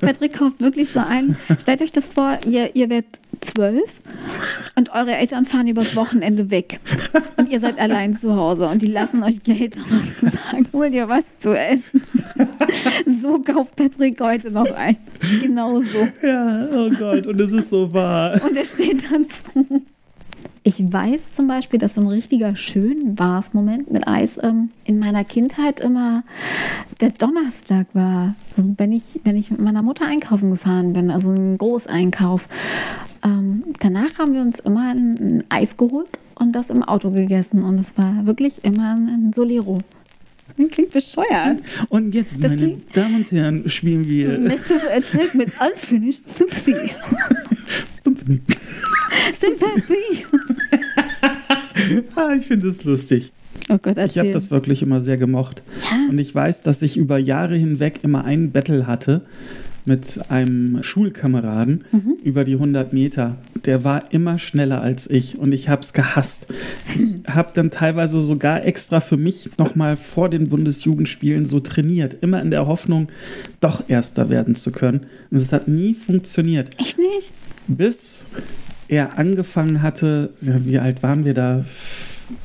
Patrick kauft wirklich so ein. Stellt euch das vor, ihr, ihr werdet zwölf und eure Eltern fahren übers Wochenende weg. Und ihr seid allein zu Hause und die lassen euch Geld und sagen, hol dir was zu essen. So kauft Patrick heute noch ein. Genau so. Ja, oh Gott, und es ist so wahr. Und er steht dann zu. Ich weiß zum Beispiel, dass so ein richtiger schön war's Moment mit Eis ähm, in meiner Kindheit immer der Donnerstag war. So, wenn, ich, wenn ich mit meiner Mutter einkaufen gefahren bin, also ein Großeinkauf. Ähm, danach haben wir uns immer ein, ein Eis geholt und das im Auto gegessen. Und es war wirklich immer ein Solero. Klingt bescheuert. Und jetzt, Das meine Damen und Herren, spielen wir Massive Attack mit Unfinished Sympathy. Sympathy. ah, ich finde es lustig. Oh Gott, Ich habe das wirklich immer sehr gemocht. Ja. Und ich weiß, dass ich über Jahre hinweg immer ein Battle hatte mit einem Schulkameraden Mhm. über die 100 Meter. Der war immer schneller als ich und ich habe es gehasst. Ich habe dann teilweise sogar extra für mich nochmal vor den Bundesjugendspielen so trainiert, immer in der Hoffnung, doch Erster werden zu können. Und es hat nie funktioniert, Echt nicht? bis er angefangen hatte, ja, wie alt waren wir da?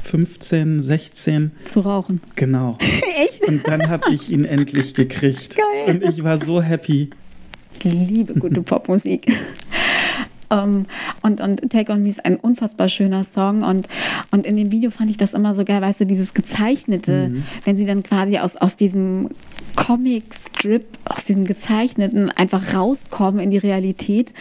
15, 16, Zu rauchen. genau. Echt? Und dann habe ich ihn endlich gekriegt. Geil. Und ich war so happy. Ich liebe gute Popmusik. Ähm, und, und Take On Me ist ein unfassbar schöner Song. Und, und in dem Video fand ich das immer so geil, weißt du, dieses Gezeichnete, wenn sie dann quasi aus, aus diesem Comic-Strip, aus diesem Gezeichneten einfach rauskommen in die Realität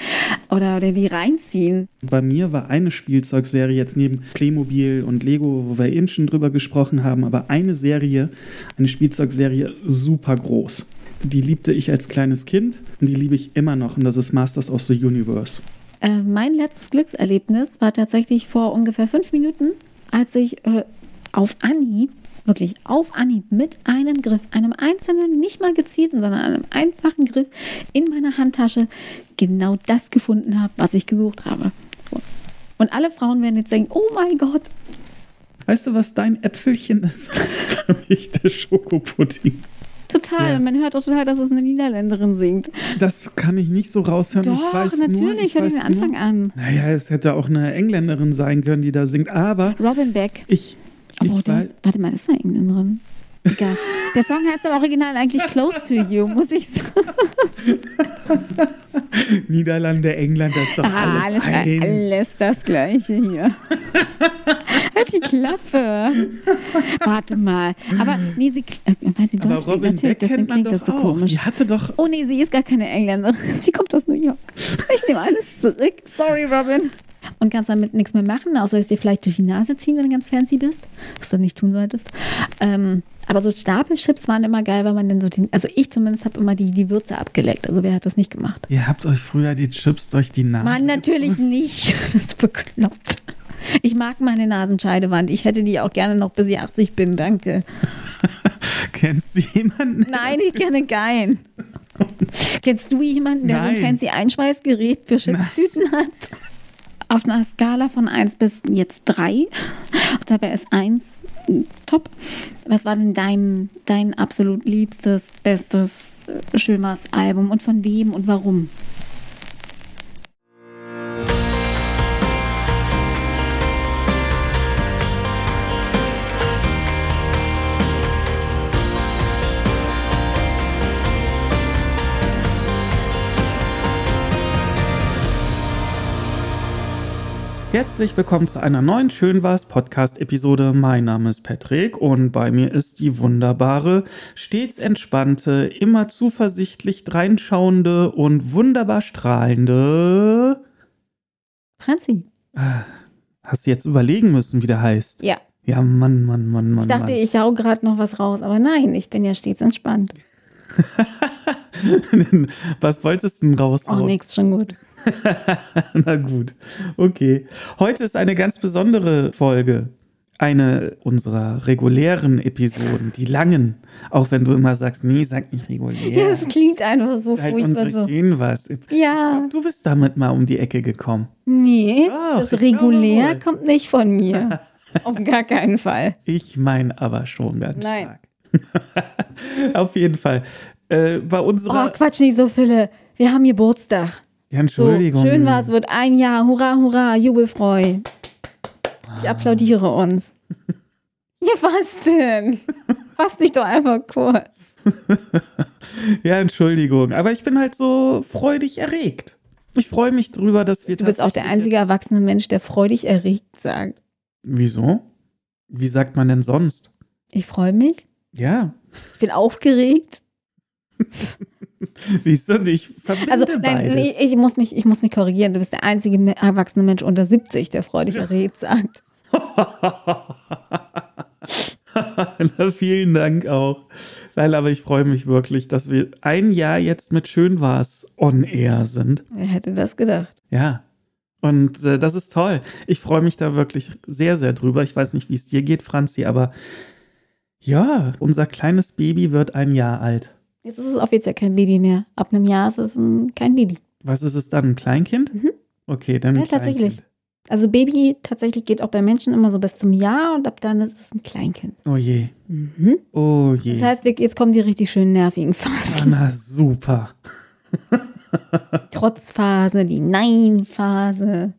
oder, oder die reinziehen. Bei mir war eine Spielzeugserie jetzt neben Playmobil und Lego, wo wir eben schon drüber gesprochen haben, aber eine Serie, eine Spielzeugserie super groß. Die liebte ich als kleines Kind und die liebe ich immer noch und das ist Masters of the Universe. Äh, mein letztes Glückserlebnis war tatsächlich vor ungefähr fünf Minuten, als ich äh, auf Anhieb, wirklich auf Anhieb mit einem Griff, einem einzelnen, nicht mal gezielten, sondern einem einfachen Griff in meiner Handtasche genau das gefunden habe, was ich gesucht habe. So. Und alle Frauen werden jetzt denken, oh mein Gott, Weißt du, was dein Äpfelchen ist? Das ist für mich der Schokopudding. Total. Ja. Man hört auch total, dass es eine Niederländerin singt. Das kann ich nicht so raushören. ich Doch, weiß nur, natürlich, ich hör dir weiß den Anfang nur, an. Naja, es hätte auch eine Engländerin sein können, die da singt, aber Robin Beck. ich, ich Oh, der, weiß, warte mal, ist eine Engländerin. Egal. Der Song heißt im Original eigentlich Close to You, muss ich sagen. Niederlande, England, das ist doch Ah, alles, alles, alles das Gleiche hier. die Klappe. Warte mal. Aber nee, sie, äh, weil sie Aber Deutsch singt, Robin natürlich, Beck deswegen klingt das so auch. komisch. Die hatte doch, Oh nee, sie ist gar keine Engländerin. Die kommt aus New York. Ich nehme alles zurück. Sorry, Robin. Und kannst damit nichts mehr machen, außer es dir vielleicht durch die Nase ziehen, wenn du ganz fancy bist, was du nicht tun solltest. Ähm, aber so Stapelchips waren immer geil, weil man dann so die, also ich zumindest habe immer die, die Würze abgeleckt. Also wer hat das nicht gemacht? ihr habt euch früher die Chips durch die Nase. Mann, natürlich nicht. Das ist bekloppt. Ich mag meine Nasenscheidewand. Ich hätte die auch gerne noch bis ich 80 bin, danke. Kennst du jemanden? Nein, ich kenne keinen. Kennst du jemanden, der so Nein. ein fancy Einschweißgerät für Chipstüten hat? Auf einer Skala von 1 bis jetzt 3, dabei ist 1 top. Was war denn dein, dein absolut liebstes, bestes äh, Schömers-Album und von wem und warum? Herzlich willkommen zu einer neuen Schön was Podcast-Episode. Mein Name ist Patrick und bei mir ist die wunderbare, stets entspannte, immer zuversichtlich dreinschauende und wunderbar strahlende. Franzi. Hast du jetzt überlegen müssen, wie der heißt? Ja. Ja, Mann, Mann, Mann, Mann. Ich dachte, Mann. ich hau gerade noch was raus, aber nein, ich bin ja stets entspannt. Was wolltest du denn Oh, raushauen? nix, schon gut. Na gut, okay. Heute ist eine ganz besondere Folge. Eine unserer regulären Episoden, die langen. Auch wenn du immer sagst, nee, sag nicht Ja, regulär. es klingt einfach so halt furchtbar unsere so. Schön was. Ja, Du bist damit mal um die Ecke gekommen. nee, Doch, das regulär kommt nicht von mir. Auf gar keinen Fall. Ich meine aber schon ganz Nein. stark. Auf jeden Fall. Äh, bei Oh, unserer. Quatsch, nicht so viele. wir haben Geburtstag. Ja, Entschuldigung. So, schön war es, wird ein Jahr. Hurra, hurra, Jubelfreu. Ich applaudiere uns. Ja, was denn? Fass dich doch einfach kurz. ja, Entschuldigung. Aber ich bin halt so freudig erregt. Ich freue mich drüber, dass wir. Du bist auch der einzige erwachsene Mensch, der freudig erregt sagt. Wieso? Wie sagt man denn sonst? Ich freue mich. Ja. Ich bin aufgeregt. Siehst du, ich verbinde Also, nein, beides. ich, muss mich, ich muss mich korrigieren. Du bist der einzige erwachsene Mensch unter 70, der freudig erregt sagt. Na, vielen Dank auch. Nein, aber ich freue mich wirklich, dass wir ein Jahr jetzt mit Schön war's on air sind. Wer hätte das gedacht? Ja. Und äh, das ist toll. Ich freue mich da wirklich sehr, sehr drüber. Ich weiß nicht, wie es dir geht, Franzi, aber ja, unser kleines Baby wird ein Jahr alt. Jetzt ist es offiziell kein Baby mehr. Ab einem Jahr ist es ein, kein Baby. Was ist es dann? Ein Kleinkind? Mhm. Okay, dann. ein Ja, tatsächlich. Kleinkind. Also Baby tatsächlich geht auch bei Menschen immer so bis zum Jahr und ab dann ist es ein Kleinkind. Oh je. Mhm. Oh je. Das heißt, jetzt kommen die richtig schönen nervigen Ah, Phasen. na super. Trotzphase, die Nein-Phase,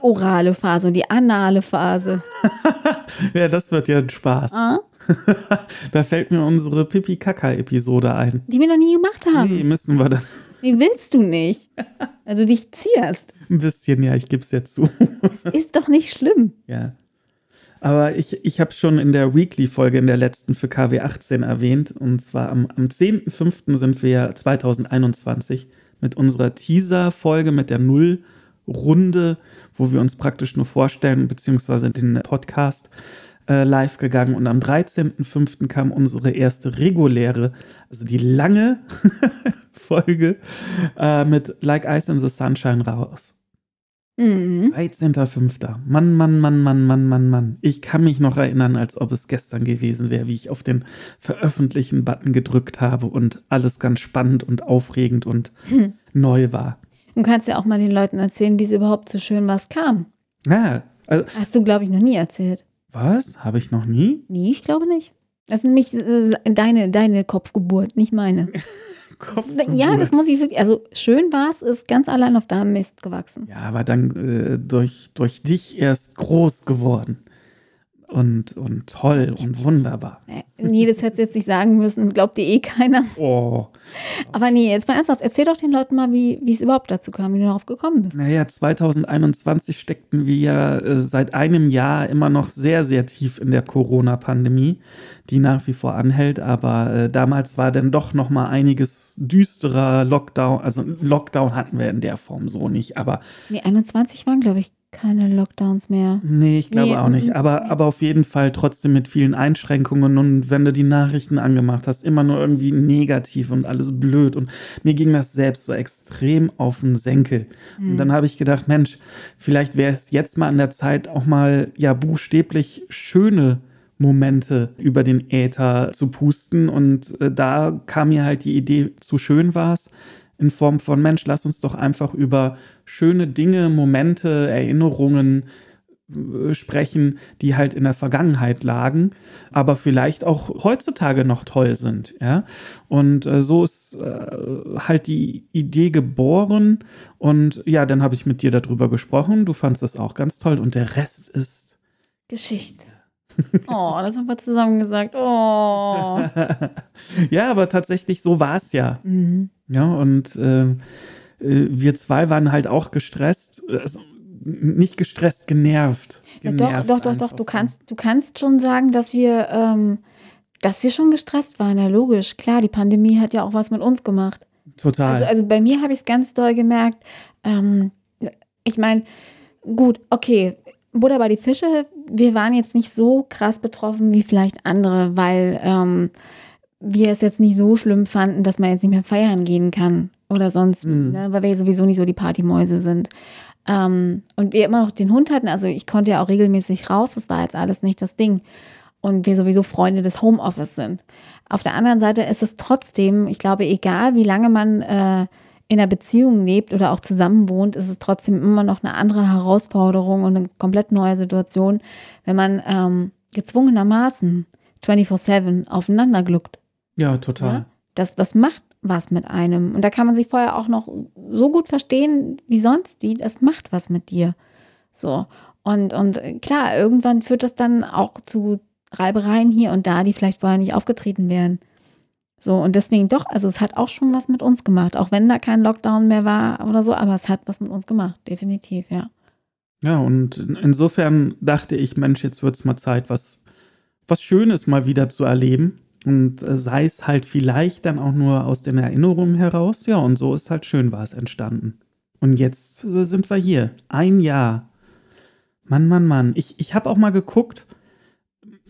orale Phase und die anale Phase. Ja, das wird ja ein Spaß. Ah, Da fällt mir unsere Pipi-Kaka-Episode ein. die wir noch nie gemacht haben. Nee, müssen wir dann Die willst du nicht. Weil du dich zierst. ein bisschen, ja, ich gebe es ja zu. Ist doch nicht schlimm. Ja. Aber ich, ich habe schon in der Weekly-Folge, in der letzten für KW 18 erwähnt. Und zwar am, am 10.05. sind wir ja 2021 mit unserer Teaser-Folge mit der Null-Runde, wo wir uns praktisch nur vorstellen, beziehungsweise den Podcast äh, live gegangen. Und am 13.05. kam unsere erste reguläre, also die lange Folge äh, mit Like Ice in the Sunshine raus. Mhm. 13.05. Mann, Mann, Mann, Mann, Mann, Mann, Mann. Ich kann mich noch erinnern, als ob es gestern gewesen wäre, wie ich auf den Veröffentlichen-Button gedrückt habe und alles ganz spannend und aufregend und Hm. neu war. Du kannst ja auch mal den Leuten erzählen, wie es überhaupt so schön was kam. Ja, also, Hast du, glaube ich, noch nie erzählt. was? Habe ich noch nie? Nee, ich glaube nicht. Das ist nämlich äh, deine, deine Kopfgeburt, nicht meine. Ja, das muss ich wirklich. Also schön war es, ist ganz allein auf deinem Mist gewachsen. Ja, aber dann äh, durch, durch dich erst groß geworden. Und, und toll und wunderbar. Äh, Nee, das hättest du jetzt nicht sagen müssen. Das glaubt dir eh keiner. Oh. Aber nee, jetzt mal ernsthaft. Erzähl doch den Leuten mal, wie wie es überhaupt dazu kam, wie du darauf gekommen bist. Naja, 2021 steckten wir ja äh, seit einem Jahr immer noch sehr, sehr tief in der Corona-Pandemie, die nach wie vor anhält. Aber äh, damals war dann doch noch mal einiges düsterer Lockdown. Also Lockdown hatten wir in der Form so nicht. Aber Nee, 21 waren, glaube ich, keine Lockdowns mehr. nee, ich glaube Nee, auch nicht. Aber, aber auf jeden Fall trotzdem mit vielen Einschränkungen. Und wenn du die Nachrichten angemacht hast, immer nur irgendwie negativ und alles blöd. Und mir ging das selbst so extrem auf den Senkel. Und dann habe ich gedacht, Mensch, vielleicht wäre es jetzt mal an der Zeit, auch mal ja buchstäblich schöne Momente über den Äther zu pusten. Und äh, da kam mir halt die Idee, zu schön war es, in Form von Mensch, lass uns doch einfach über schöne Dinge, Momente, Erinnerungen äh, sprechen, die halt in der Vergangenheit lagen, aber vielleicht auch heutzutage noch toll sind, ja. Und äh, so ist äh, halt die Idee geboren und ja, dann habe ich mit dir darüber gesprochen. Du fandst das auch ganz toll und der Rest ist Geschichte. Oh, das haben wir zusammen gesagt. Oh. ja, aber tatsächlich so war es ja. Mhm. Ja, und äh, äh, wir zwei waren halt auch gestresst. Also, nicht gestresst, genervt. Ja, doch, Genervt doch, doch, doch. Du kannst, du kannst schon sagen, dass wir, ähm, dass wir schon gestresst waren. Ja, logisch. Klar, die Pandemie hat ja auch was mit uns gemacht. Total. Also, also bei mir habe ich es ganz doll gemerkt. Ähm, ich meine, gut, okay, Buddha bei die Fische, wir waren jetzt nicht so krass betroffen wie vielleicht andere, weil ähm, wir es jetzt nicht so schlimm fanden, dass man jetzt nicht mehr feiern gehen kann oder sonst, Mhm. ne? weil wir ja sowieso nicht so die Partymäuse sind. Ähm, und wir immer noch den Hund hatten, also ich konnte ja auch regelmäßig raus, das war jetzt alles nicht das Ding. Und wir sowieso Freunde des Homeoffice sind. Auf der anderen Seite ist es trotzdem, ich glaube, egal wie lange man äh, in einer Beziehung lebt oder auch zusammen wohnt, ist es trotzdem immer noch eine andere Herausforderung und eine komplett neue Situation, wenn man ähm, gezwungenermaßen 24-7 aufeinander gluckt. ja, total. Ja? Das, das macht was mit einem. Und da kann man sich vorher auch noch so gut verstehen wie sonst, wie das macht was mit dir. So. Und, und klar, irgendwann führt das dann auch zu Reibereien hier und da, die vielleicht vorher nicht aufgetreten wären. So, und deswegen doch, also es hat auch schon was mit uns gemacht, auch wenn da kein Lockdown mehr war oder so, aber es hat was mit uns gemacht, definitiv, ja. Ja, und insofern dachte ich, Mensch, jetzt wird es mal Zeit, was, was Schönes mal wieder zu erleben. Und äh, sei es halt vielleicht dann auch nur aus den Erinnerungen heraus. Ja, und so ist halt schön war es entstanden. Und jetzt äh, sind wir hier. Ein Jahr. Mann, Mann, Mann. Ich, ich habe auch mal geguckt,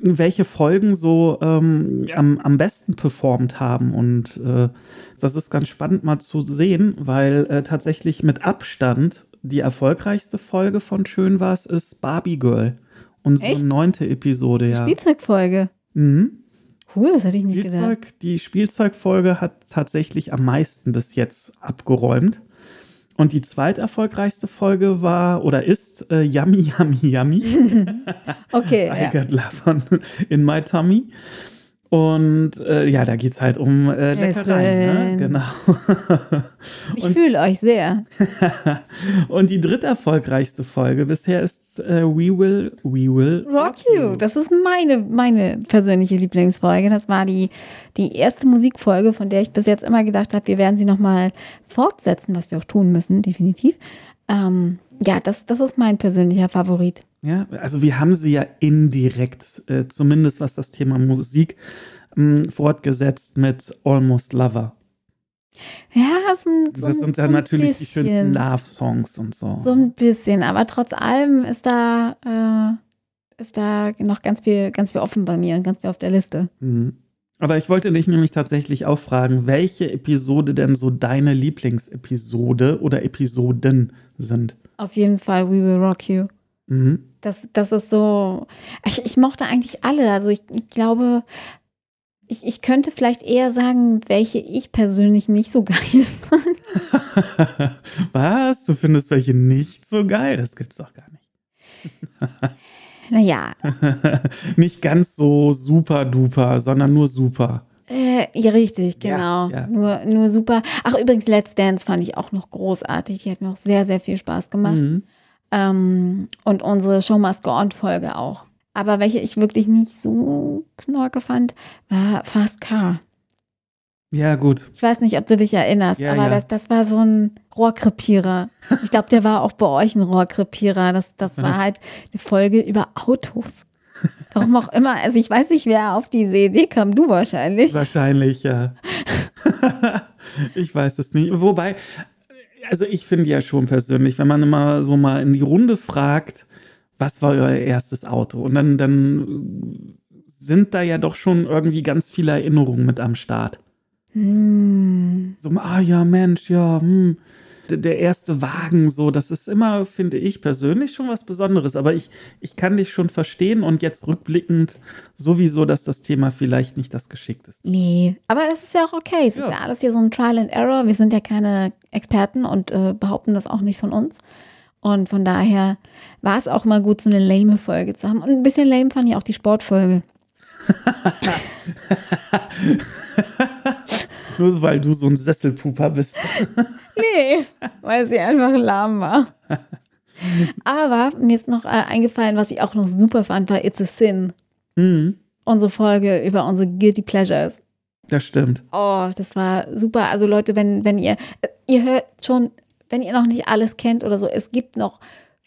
welche Folgen so ähm, am, am besten performt haben. Und äh, das ist ganz spannend mal zu sehen, weil äh, tatsächlich mit Abstand die erfolgreichste Folge von Schön war's ist Barbie Girl. Unsere Echt? neunte Episode, Die ja. Spielzeugfolge. Mhm. Cool, das hätte ich nicht gedacht. Spielzeug, die Spielzeugfolge hat tatsächlich am meisten bis jetzt abgeräumt. Und die zweiterfolgreichste Folge war oder ist äh, Yummy Yummy Yummy. Okay, I ja. got love on, in my tummy. Und äh, ja, da geht es halt um äh, Leckereien. Ne? Genau. Ich fühle euch sehr. Und die dritt erfolgreichste Folge bisher ist äh, We Will, We Will Rock You. Das ist meine, meine persönliche Lieblingsfolge. Das war die, die erste Musikfolge, von der ich bis jetzt immer gedacht habe, wir werden sie nochmal fortsetzen, was wir auch tun müssen, definitiv. Ähm, ja, das, das ist mein persönlicher Favorit. Ja, also wir haben sie ja indirekt, äh, zumindest was das Thema Musik, mh, fortgesetzt mit Almost Lover. Ja, so, ein- so, das sind so ja ein natürlich die bisschen. schönsten Love-Songs und so. So ein bisschen, aber trotz allem ist da, äh, ist da noch ganz viel, ganz viel offen bei mir und ganz viel auf der Liste. Mhm. Aber ich wollte dich nämlich tatsächlich auch fragen, welche Episode denn so deine Lieblingsepisode oder Episoden sind. Auf jeden Fall We Will Rock You. Mhm. Das, das ist so. Ich, ich mochte eigentlich alle. Also ich, ich glaube, ich, ich könnte vielleicht eher sagen, welche ich persönlich nicht so geil fand. Was? Du findest welche nicht so geil? Das gibt's doch gar nicht. Naja, nicht ganz so super duper, sondern nur super. äh, ja, richtig, Ja, genau. ja. Nur, nur super. Ach, übrigens, Let's Dance fand ich auch noch großartig. Die hat mir auch sehr, sehr viel Spaß gemacht. Mhm. Ähm, und unsere Show Must Go On Folge auch. Aber welche ich wirklich nicht so knorke fand, war Fast Car. Ja, gut. Ich weiß nicht, ob du dich erinnerst, Ja, aber ja. Das, das war so ein Rohrkrepierer. Ich glaube, der war auch bei euch ein Rohrkrepierer. Das, das war halt eine Folge über Autos. Warum auch immer. Also ich weiß nicht, wer auf diese Idee kam. Du wahrscheinlich. Wahrscheinlich, ja. ich weiß es nicht. Wobei, also ich finde ja schon persönlich, wenn man immer so mal in die Runde fragt, was war euer erstes Auto? Und dann, dann sind da ja doch schon irgendwie ganz viele Erinnerungen mit am Start. Hm. So, ah ja, Mensch, ja, hm, der, erste Wagen, so, das ist immer, finde ich persönlich schon was Besonderes. Aber ich, ich kann dich schon verstehen und jetzt rückblickend sowieso, dass das Thema vielleicht nicht das Geschickteste Nee, aber das ist ja auch okay. Es Ja. ist ja alles hier so ein Trial and Error. Wir sind ja keine Experten und äh, behaupten das auch nicht von uns. Und von daher war es auch mal gut, so eine lame Folge zu haben. Und ein bisschen lame fand ich auch die Sportfolge. Nur weil du so ein Sesselpuper bist. Nee, weil sie einfach lahm war. Aber mir ist noch äh, eingefallen, was ich auch noch super fand, war It's a Sin. Mhm, Unsere Folge über unsere Guilty Pleasures. das stimmt. Oh, das war super. Also Leute, wenn, wenn ihr, äh, ihr hört schon, wenn ihr noch nicht alles kennt oder so, es gibt noch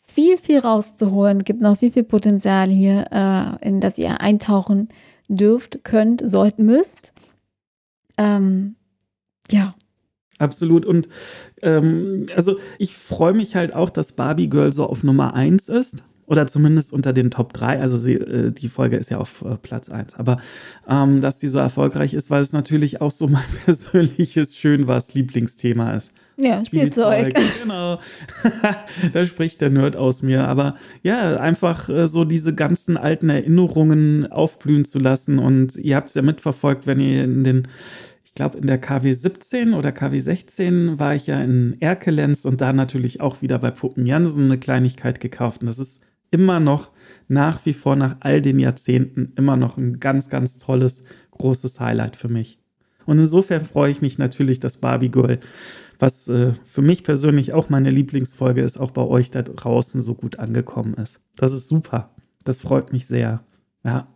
viel, viel rauszuholen, gibt noch viel, viel Potenzial hier, äh, in das ihr eintauchen dürft, könnt, sollt, müsst. Ähm, ja, Absolut. Und ähm, also ich freue mich halt auch, dass Barbie Girl so auf Nummer 1 ist. Oder zumindest unter den Top 3. Also sie, äh, die Folge ist ja auf äh, Platz 1. Aber ähm, dass die so erfolgreich ist, weil es natürlich auch so mein persönliches schön was Lieblingsthema ist. ja, Spielzeug. Genau. da spricht der Nerd aus mir. Aber ja, einfach äh, so diese ganzen alten Erinnerungen aufblühen zu lassen. Und ihr habt es ja mitverfolgt, wenn ihr in den, glaube, in der KW 17 oder KW 16 war ich ja in Erkelenz und da natürlich auch wieder bei Puppen Jansen eine Kleinigkeit gekauft. Und das ist immer noch nach wie vor nach all den Jahrzehnten immer noch ein ganz, ganz tolles, großes Highlight für mich. Und insofern freue ich mich natürlich, dass Barbie Girl, was äh, für mich persönlich auch meine Lieblingsfolge ist, auch bei euch da draußen so gut angekommen ist. Das ist super. Das freut mich sehr. Ja.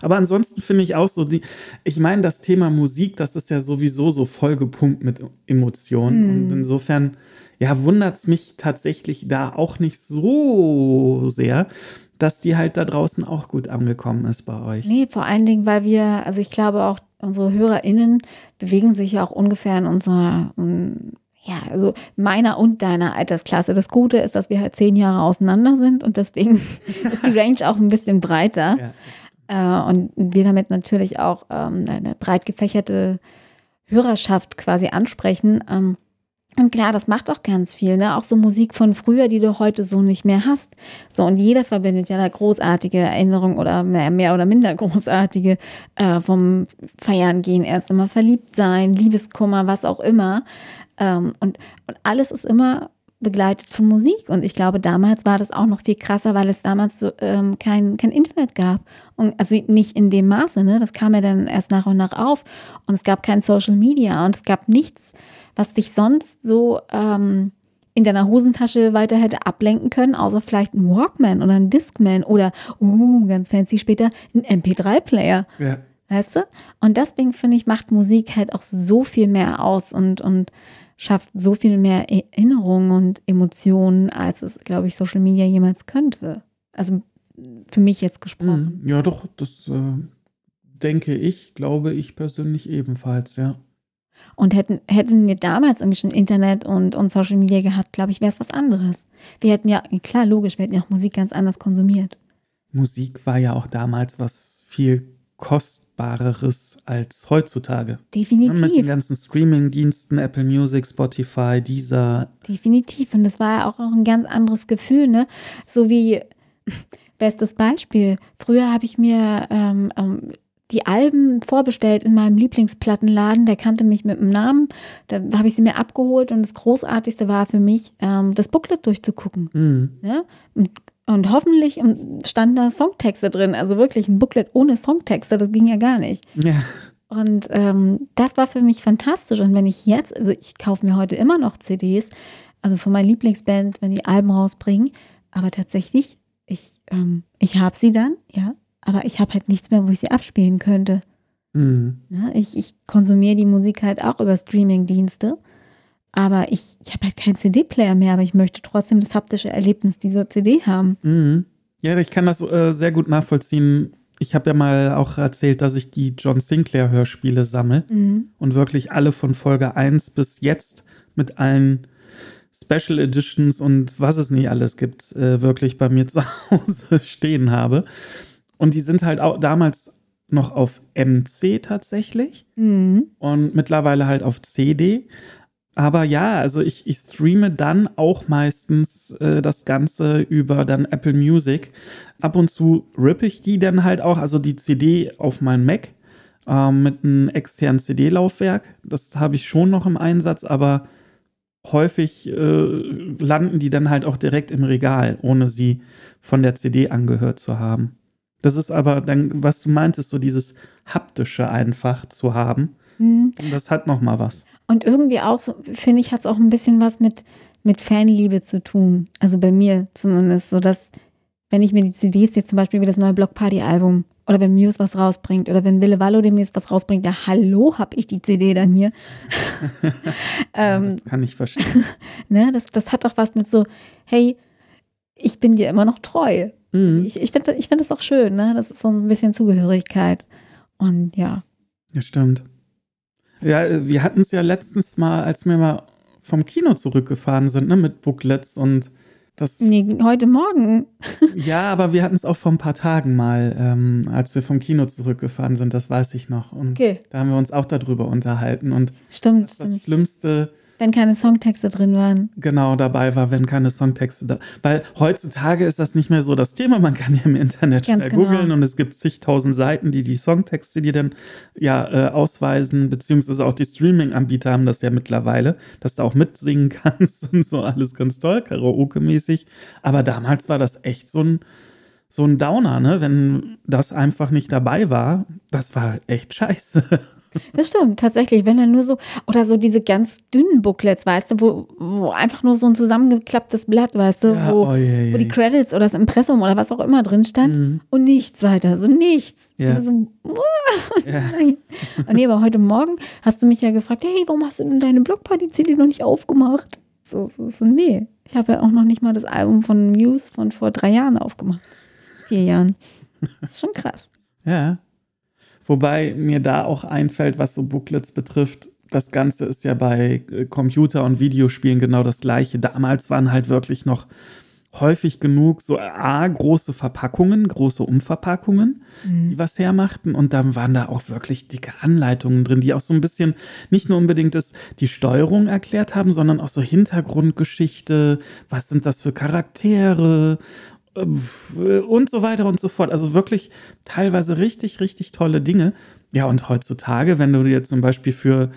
Aber ansonsten finde ich auch so, die, ich meine, das Thema Musik, das ist ja sowieso so vollgepumpt mit Emotionen. Mm. Und insofern, ja, wundert es mich tatsächlich da auch nicht so sehr, dass die halt da draußen auch gut angekommen ist bei euch. Nee, vor allen Dingen, weil wir, also ich glaube auch, unsere HörerInnen bewegen sich ja auch ungefähr in unserer, ja, also meiner und deiner Altersklasse. Das Gute ist, dass wir halt zehn Jahre auseinander sind und deswegen ist die Range auch ein bisschen breiter. Ja. Äh, und wir damit natürlich auch ähm, eine breit gefächerte Hörerschaft quasi ansprechen. Ähm, und klar, das macht auch ganz viel, ne? Auch so Musik von früher, die du heute so nicht mehr hast. So, und jeder verbindet ja da großartige Erinnerungen oder mehr, oder minder großartige äh, vom Feiern gehen, erst einmal verliebt sein, Liebeskummer, was auch immer. Ähm, und, und alles ist immer begleitet von Musik. Und ich glaube, damals war das auch noch viel krasser, weil es damals so, ähm, kein, kein Internet gab. Und also nicht in dem Maße, ne? Das kam ja dann erst nach und nach auf. Und es gab kein Social Media und es gab nichts, was dich sonst so ähm, in deiner Hosentasche weiter hätte ablenken können, außer vielleicht ein Walkman oder ein Discman oder, uh, ganz fancy später, ein MP3-Player. Ja. Weißt du? Und deswegen finde ich, macht Musik halt auch so viel mehr aus und, und schafft so viel mehr Erinnerungen und Emotionen, als es, glaube ich, Social Media jemals könnte. Also für mich jetzt gesprochen. Mhm. Ja, doch, das äh, denke ich, glaube ich persönlich ebenfalls, ja. Und hätten, hätten wir damals irgendwie schon Internet und, und Social Media gehabt, glaube ich, wäre es was anderes. Wir hätten ja, klar, logisch, wir hätten ja auch Musik ganz anders konsumiert. Musik war ja auch damals was viel kostbareres als heutzutage. Definitiv. Mit den ganzen Streaming-Diensten, Apple Music, Spotify, Deezer. Definitiv. Und das war ja auch noch ein ganz anderes Gefühl, ne? So wie, bestes Beispiel, früher habe ich mir ähm, ähm, die Alben vorbestellt in meinem Lieblingsplattenladen. Der kannte mich mit dem Namen. Da habe ich sie mir abgeholt und das Großartigste war für mich, ähm, das Booklet durchzugucken. Mhm. Ja? Und und hoffentlich standen da Songtexte drin. Also wirklich ein Booklet ohne Songtexte, das ging ja gar nicht. Ja. Und ähm, das war für mich fantastisch. Und wenn ich jetzt, also ich kaufe mir heute immer noch CDs, also von meinen Lieblingsbands, wenn die Alben rausbringen, aber tatsächlich, ich, ähm, ich habe sie dann, ja, aber ich habe halt nichts mehr, wo ich sie abspielen könnte. Mhm. Ja, ich, ich konsumiere die Musik halt auch über Streaming-Dienste. Aber ich, ich habe halt keinen CD-Player mehr, aber ich möchte trotzdem das haptische Erlebnis dieser CD haben. Mhm. Ja, ich kann das äh, sehr gut nachvollziehen. Ich habe ja mal auch erzählt, dass ich die John Sinclair-Hörspiele sammle mhm. und wirklich alle von Folge 1 bis jetzt mit allen Special Editions und was es nicht alles gibt, äh, wirklich bei mir zu Hause stehen habe. Und die sind halt auch damals noch auf MC tatsächlich mhm. und mittlerweile halt auf CD. Aber ja, also ich, ich streame dann auch meistens äh, das Ganze über dann Apple Music. Ab und zu rippe ich die dann halt auch, also die CD auf meinen Mac äh, mit einem externen CD-Laufwerk. Das habe ich schon noch im Einsatz, aber häufig äh, landen die dann halt auch direkt im Regal, ohne sie von der CD angehört zu haben. Das ist aber dann, was du meintest, so dieses haptische einfach zu haben. Mhm. Und das hat noch mal was. Und irgendwie auch, so, finde ich, hat es auch ein bisschen was mit, mit Fanliebe zu tun. Also bei mir zumindest. So dass, wenn ich mir die CDs jetzt zum Beispiel wie das neue Block Party Album oder wenn Muse was rausbringt oder wenn Wille Wallo demnächst was rausbringt, ja, hallo, habe ich die CD dann hier. ähm, das kann ich verstehen. ne, das, das hat auch was mit so, hey, ich bin dir immer noch treu. Mhm. Ich, ich finde ich find das auch schön, ne? Das ist so ein bisschen Zugehörigkeit. Und ja. Ja, stimmt. Ja, wir hatten es ja letztens mal, als wir mal vom Kino zurückgefahren sind, ne, mit Booklets und das. Nee, heute Morgen. ja, aber wir hatten es auch vor ein paar Tagen mal, ähm, als wir vom Kino zurückgefahren sind, das weiß ich noch. Und okay. da haben wir uns auch darüber unterhalten. Und stimmt, das, das Schlimmste wenn keine Songtexte drin waren. Genau, dabei war, wenn keine Songtexte da. Weil heutzutage ist das nicht mehr so das Thema. Man kann ja im Internet Ganz schnell genau. googeln und es gibt zigtausend Seiten, die die Songtexte, die dann ja äh, ausweisen, beziehungsweise auch die Streaming-Anbieter haben das ja mittlerweile, dass du auch mitsingen kannst und so alles ganz toll, Karaoke-mäßig. Aber damals war das echt so ein so ein Downer, ne? Wenn das einfach nicht dabei war, das war echt scheiße. Das stimmt, tatsächlich. Wenn dann nur so, oder so diese ganz dünnen Booklets, weißt du, wo, wo einfach nur so ein zusammengeklapptes Blatt, weißt du, Ja, wo, oh je, je. wo die Credits oder das Impressum oder was auch immer drin stand Mhm. und nichts weiter, so nichts. Ja. So, Ja. nein. Und nee, aber heute Morgen hast du mich ja gefragt, hey, warum hast du denn deine Blockparty-CD noch nicht aufgemacht? So, so, so, nee. Ich habe ja auch noch nicht mal das Album von Muse von vor drei Jahren aufgemacht. Vier Jahren. Das ist schon krass. Ja. Wobei mir da auch einfällt, was so Booklets betrifft, das Ganze ist ja bei äh, Computer- und Videospielen genau das gleiche. Damals waren halt wirklich noch häufig genug so A, große Verpackungen, große Umverpackungen, die was hermachten. Und dann waren da auch wirklich dicke Anleitungen drin, die auch so ein bisschen nicht nur unbedingt das, die Steuerung erklärt haben, sondern auch so Hintergrundgeschichte, was sind das für Charaktere und so weiter und so fort. Also wirklich teilweise richtig, richtig tolle Dinge. Ja, und heutzutage, wenn du dir zum Beispiel für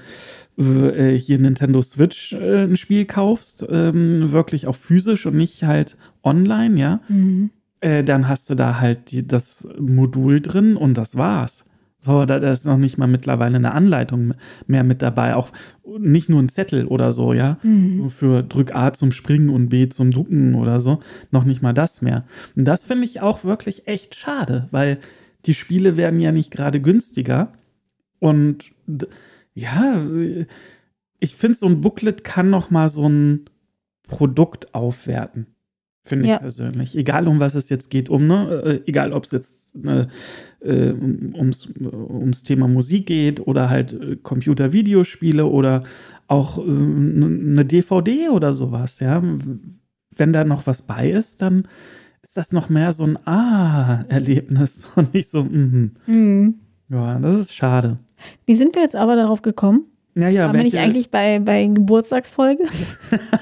äh, hier Nintendo Switch äh, ein Spiel kaufst, ähm, wirklich auch physisch und nicht halt online, ja, äh, dann hast du da halt die, das Modul drin und das war's. So, da, da ist noch nicht mal mittlerweile eine Anleitung mehr mit dabei. Auch nicht nur ein Zettel oder so, ja. So für Drück A zum Springen und B zum Drucken oder so. Noch nicht mal das mehr. Und das finde ich auch wirklich echt schade, weil die Spiele werden ja nicht gerade günstiger. Und ja, ich finde, so ein Booklet kann noch mal so ein Produkt aufwerten. Finde ich Ja. persönlich. Egal, um was es jetzt geht, um, ne? Äh, Egal, ob es jetzt äh, äh, um- ums, ums Thema Musik geht oder halt äh, Computer-Videospiele oder auch eine DVD oder sowas, ja. Wenn da noch was bei ist, dann ist das noch mehr so ein Ah-Erlebnis und nicht so. Mhm. Ja, das ist schade. Wie sind wir jetzt aber darauf gekommen? Naja, Waren wir nicht eigentlich bei, bei Geburtstagsfolge?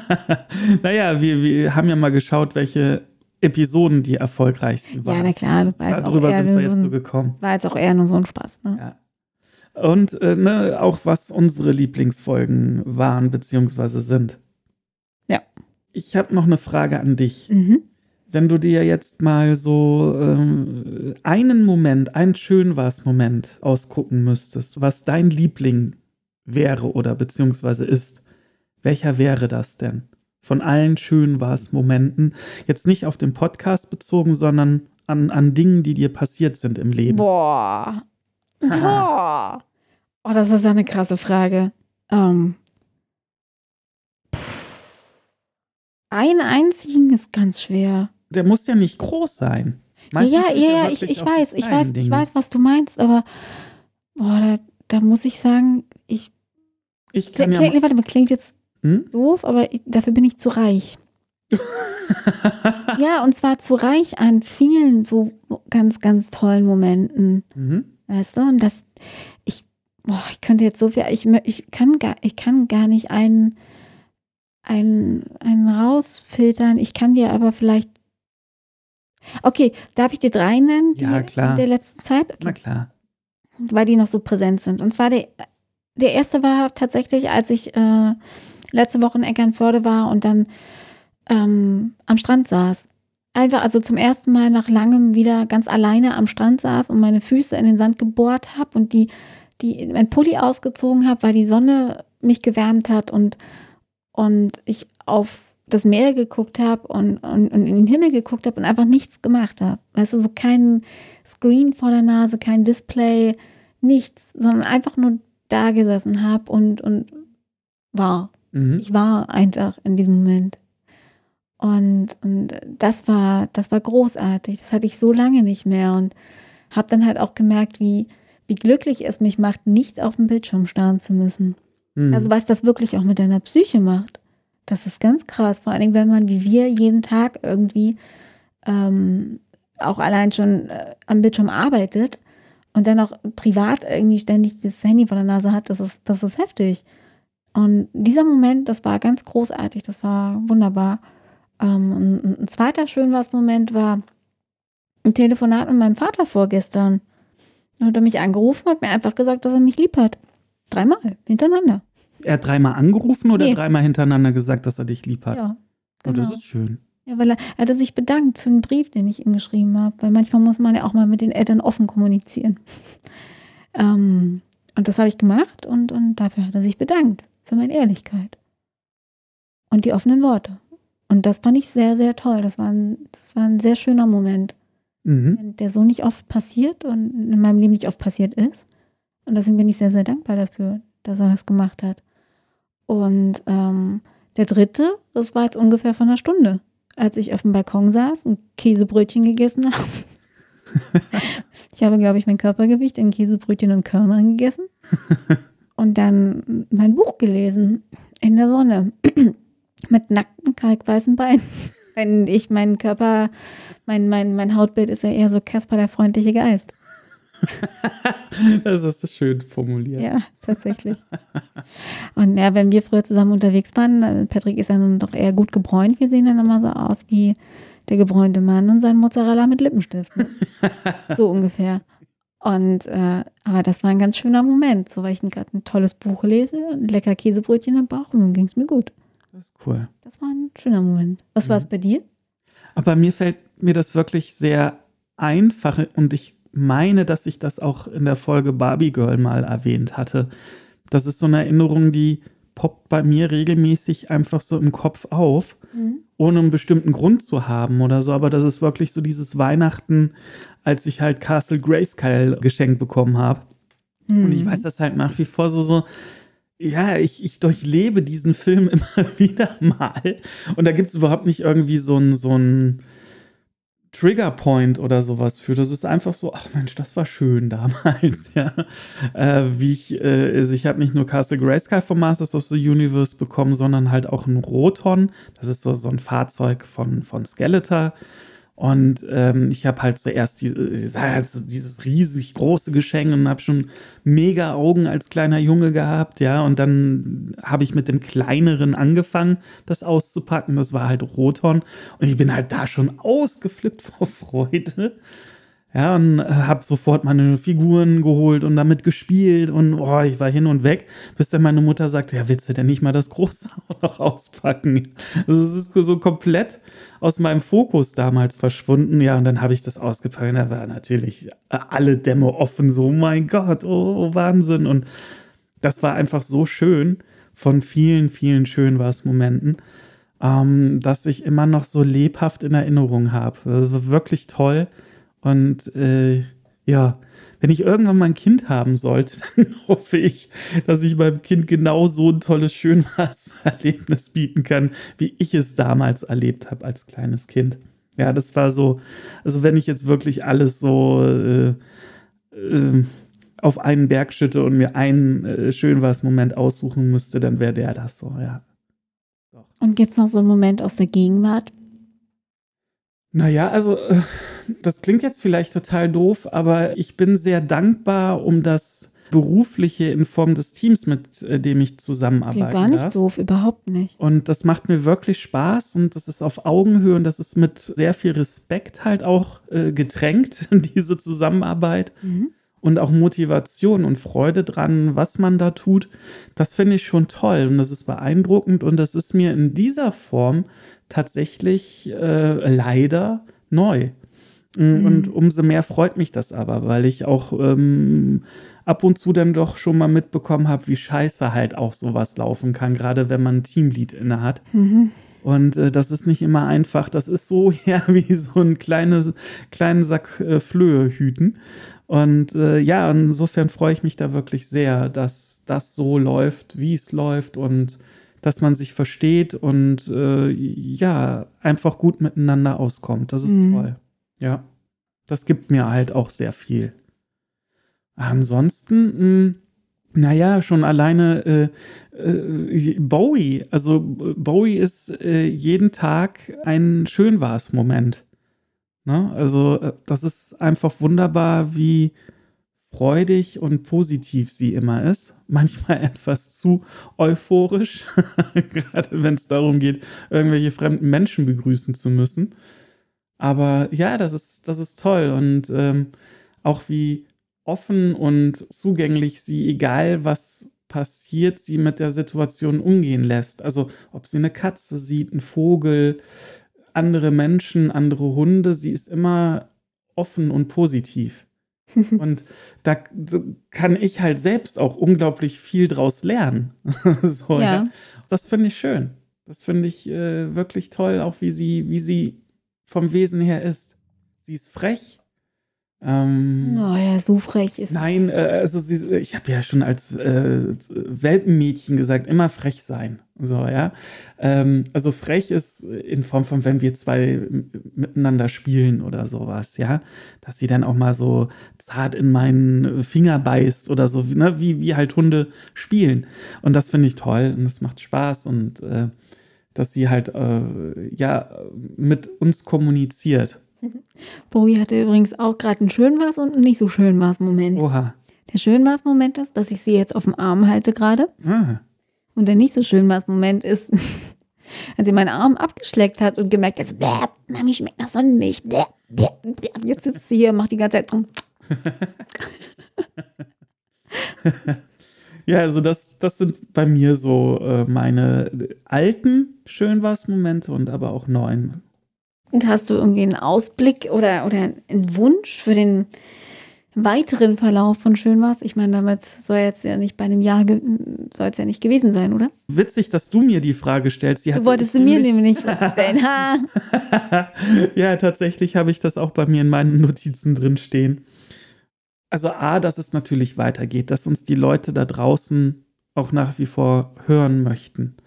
naja, wir, wir haben ja mal geschaut, welche Episoden die erfolgreichsten waren. Ja, na klar, das war jetzt, auch Darüber eher, sind wir jetzt so ein, gekommen. war jetzt auch eher nur so ein Spaß. Ne? Ja. Und äh, ne, auch was unsere Lieblingsfolgen waren beziehungsweise sind. Ja. Ich habe noch eine Frage an dich. Mhm. Wenn du dir jetzt mal so ähm, einen Moment, einen schön war's Moment ausgucken müsstest, was dein Liebling wäre oder beziehungsweise ist, welcher wäre das denn? Von allen schön war's Momenten, jetzt nicht auf den Podcast bezogen, sondern an, an Dingen, die dir passiert sind im Leben. Boah. Boah. Oh, das ist ja eine krasse Frage. Ähm. Einen einzigen ist ganz schwer. Der muss ja nicht groß sein. Ja, Meistens ja, ja, ja, ich, ich weiß, ich weiß, ich Dinge. weiß, was du meinst, aber boah, da, da muss ich sagen, ich kann klingt, ja mal, warte mal, klingt jetzt hm? doof, aber ich, dafür bin ich zu reich. Ja, und zwar zu reich an vielen so ganz, ganz tollen Momenten. mhm. Weißt du? Und das, ich, boah, ich könnte jetzt so viel, ich, ich kann gar, ich kann gar nicht einen, einen, einen rausfiltern. Ich kann dir aber vielleicht. Okay, darf ich dir drei nennen, die Ja, klar. in der letzten Zeit? Na Okay, klar. weil die noch so präsent sind. Und zwar der, der erste war tatsächlich, als ich äh, letzte Woche in Eckernförde war und dann ähm, am Strand saß. Einfach, also zum ersten Mal nach langem wieder ganz alleine am Strand saß und meine Füße in den Sand gebohrt habe und die, die mein Pulli ausgezogen habe, weil die Sonne mich gewärmt hat und, und ich auf das Meer geguckt habe und, und, und in den Himmel geguckt habe und einfach nichts gemacht habe. Weißt du, so kein Screen vor der Nase, kein Display, nichts, sondern einfach nur da gesessen habe und, und war. Mhm. Ich war einfach in diesem Moment. Und, und das war, das war großartig. Das hatte ich so lange nicht mehr und habe dann halt auch gemerkt, wie, wie glücklich es mich macht, nicht auf dem Bildschirm starren zu müssen. Mhm. Also was das wirklich auch mit deiner Psyche macht. Das ist ganz krass. Vor allen Dingen, wenn man wie wir jeden Tag irgendwie ähm, auch allein schon äh, am Bildschirm arbeitet und dann auch privat irgendwie ständig das Handy vor der Nase hat, das ist, das ist heftig. Und dieser Moment, das war ganz großartig, das war wunderbar. Ähm, ein, zweiter schön was Moment war ein Telefonat mit meinem Vater vorgestern. Da hat er mich angerufen, hat mir einfach gesagt, dass er mich lieb hat. Dreimal hintereinander. er hat dreimal angerufen oder Nee. dreimal hintereinander gesagt, dass er dich lieb hat? Ja. Oh, das genau. ist schön. Ja, weil er, er hatte sich bedankt für einen Brief, den ich ihm geschrieben habe. Weil manchmal muss man ja auch mal mit den Eltern offen kommunizieren. ähm, und das habe ich gemacht und, und dafür hat er sich bedankt. Für meine Ehrlichkeit. Und die offenen Worte. Und das fand ich sehr, sehr toll. Das war ein, das war ein sehr schöner Moment, Mhm. der so nicht oft passiert und in meinem Leben nicht oft passiert ist. Und deswegen bin ich sehr, sehr dankbar dafür, dass er das gemacht hat. Und ähm, der dritte, das war jetzt ungefähr von einer Stunde, als ich auf dem Balkon saß und Käsebrötchen gegessen habe. ich habe, glaube ich, mein Körpergewicht in Käsebrötchen und Körnern gegessen. Und dann mein Buch gelesen in der Sonne mit nackten, kalkweißen Beinen. Wenn ich meinen Körper, mein, mein, mein Hautbild ist ja eher so Casper der freundliche Geist. Das du schön formuliert. Ja, tatsächlich. Und ja, wenn wir früher zusammen unterwegs waren, äh, Patrick ist ja nun doch eher gut gebräunt. Wir sehen dann immer so aus wie der gebräunte Mann und sein Mozzarella mit Lippenstift. So ungefähr. Und äh, aber das war ein ganz schöner Moment, so weil ich gerade ein tolles Buch lese, ein lecker Käsebrötchen im Bauch und dann ging es mir gut. Das ist cool. Das war ein schöner Moment. Was war es bei dir? Aber mir fällt mir das wirklich sehr einfach und ich meine, dass ich das auch in der Folge Barbie Girl mal erwähnt hatte. Das ist so eine Erinnerung, die poppt bei mir regelmäßig einfach so im Kopf auf, ohne einen bestimmten Grund zu haben oder so. Aber das ist wirklich so dieses Weihnachten, als ich halt Castle Grayskull geschenkt bekommen habe. Und ich weiß das halt nach wie vor so, so, ja, ich, ich durchlebe diesen Film immer wieder mal. Und da gibt es überhaupt nicht irgendwie so ein, so ein Triggerpoint oder sowas für. Das ist einfach so, ach Mensch, das war schön damals, ja. Äh, wie ich, äh, also ich habe nicht nur Castle Grayskull vom Masters of the Universe bekommen, sondern halt auch ein Roton. Das ist so, so ein Fahrzeug von, von Skeletor. Und ähm, ich habe halt zuerst die, also dieses riesig große Geschenk und habe schon mega Augen als kleiner Junge gehabt, ja. Und dann habe ich mit dem kleineren angefangen, das auszupacken. Das war halt Roton. Und ich bin halt da schon ausgeflippt vor Freude. Ja, und habe sofort meine Figuren geholt und damit gespielt und oh, ich war hin und weg, bis dann meine Mutter sagte, ja, willst du denn nicht mal das Große noch auspacken? Also es ist so komplett aus meinem Fokus damals verschwunden. Ja, und dann habe ich das ausgepackt. Da war natürlich alle Dämme offen, so, oh mein Gott, oh, Wahnsinn. Und das war einfach so schön, von vielen, vielen schönen war es Momenten, ähm, dass ich immer noch so lebhaft in Erinnerung habe. Das war wirklich toll. Und äh, ja, wenn ich irgendwann mal ein Kind haben sollte, dann hoffe ich, dass ich meinem Kind genau so ein tolles Schönwassererlebnis bieten kann, wie ich es damals erlebt habe als kleines Kind. Ja, das war so, also wenn ich jetzt wirklich alles so äh, äh, auf einen Berg schütte und mir einen äh, Schönwas-Moment aussuchen müsste, dann wäre der das so, ja. Und gibt es noch so einen Moment aus der Gegenwart? Naja, also äh, das klingt jetzt vielleicht total doof, aber ich bin sehr dankbar um das berufliche in Form des Teams, mit äh, dem ich zusammenarbeite. Klingt gar nicht darf. doof, überhaupt nicht. Und das macht mir wirklich Spaß und das ist auf Augenhöhe und das ist mit sehr viel Respekt halt auch äh, getränkt, diese Zusammenarbeit Mhm. und auch Motivation und Freude dran, was man da tut. Das finde ich schon toll und das ist beeindruckend und das ist mir in dieser Form tatsächlich äh, leider neu. Mm, Und umso mehr freut mich das aber, weil ich auch ähm, ab und zu dann doch schon mal mitbekommen habe, wie scheiße halt auch sowas laufen kann, gerade wenn man ein Teamlead inne hat. Mhm. Und äh, das ist nicht immer einfach. Das ist so ja wie so ein kleines, kleinen Sack äh, Flöhe hüten. Und äh, ja, insofern freue ich mich da wirklich sehr, dass das so läuft, wie es läuft und dass man sich versteht und äh, ja, einfach gut miteinander auskommt. Das ist Mhm. toll. Ja, das gibt mir halt auch sehr viel. Ansonsten, mh, naja, schon alleine äh, äh, Bowie. Also Bowie ist äh, jeden Tag ein Schönwas-Moment. Ne? Also äh, das ist einfach wunderbar, wie freudig und positiv sie immer ist. Manchmal etwas zu euphorisch, gerade wenn es darum geht, irgendwelche fremden Menschen begrüßen zu müssen. Aber ja, das ist, das ist toll und ähm, auch wie offen und zugänglich sie, egal was passiert, sie mit der Situation umgehen lässt. Also ob sie eine Katze sieht, einen Vogel, andere Menschen, andere Hunde. Sie ist immer offen und positiv. und da kann ich halt selbst auch unglaublich viel draus lernen. so, ja. ja. Das finde ich schön. Das finde ich äh, wirklich toll, auch wie sie, wie sie vom Wesen her ist. Sie ist frech, ähm, oh ja, so frech ist. Nein, äh, also sie, ich habe ja schon als äh, Welpenmädchen gesagt, immer frech sein. So, ja. Ähm, also frech ist in Form von, wenn wir zwei miteinander spielen oder sowas, ja. Dass sie dann auch mal so zart in meinen Finger beißt oder so, ne? wie, wie halt Hunde spielen. Und das finde ich toll und es macht Spaß und äh, dass sie halt äh, ja mit uns kommuniziert. Bowie hatte übrigens auch gerade einen schön was und einen nicht so schön was Moment. Oha. Der schön was Moment ist, dass ich sie jetzt auf dem Arm halte gerade. Ah. Und der nicht so schön was Moment ist, als sie meinen Arm abgeschleckt hat und gemerkt hat, so, Mami schmeckt nach Sonnenmilch. Bläh, bläh, bläh. Jetzt sitzt sie hier, macht die ganze Zeit drum. ja, also das, das sind bei mir so äh, meine alten schön was Momente und aber auch neuen und hast du irgendwie einen Ausblick oder, oder einen Wunsch für den weiteren Verlauf von Schönwas? Ich meine, damit soll jetzt ja nicht bei einem Jahr soll es ja nicht gewesen sein, oder? Witzig, dass du mir die Frage stellst. Sie du wolltest sie mir nämlich nicht stellen. Ha. ja, tatsächlich habe ich das auch bei mir in meinen Notizen drin stehen. Also A, dass es natürlich weitergeht, dass uns die Leute da draußen auch nach wie vor hören möchten.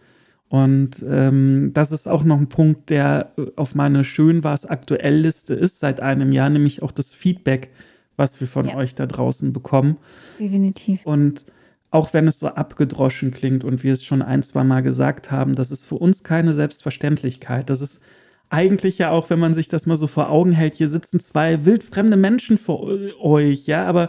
Und ähm, das ist auch noch ein Punkt, der äh, auf meiner Schön war es aktuell Liste ist seit einem Jahr, nämlich auch das Feedback, was wir von ja. euch da draußen bekommen. Definitiv. Und auch wenn es so abgedroschen klingt und wir es schon ein, zwei Mal gesagt haben, das ist für uns keine Selbstverständlichkeit. Das ist eigentlich ja auch, wenn man sich das mal so vor Augen hält, hier sitzen zwei wildfremde Menschen vor euch, ja, aber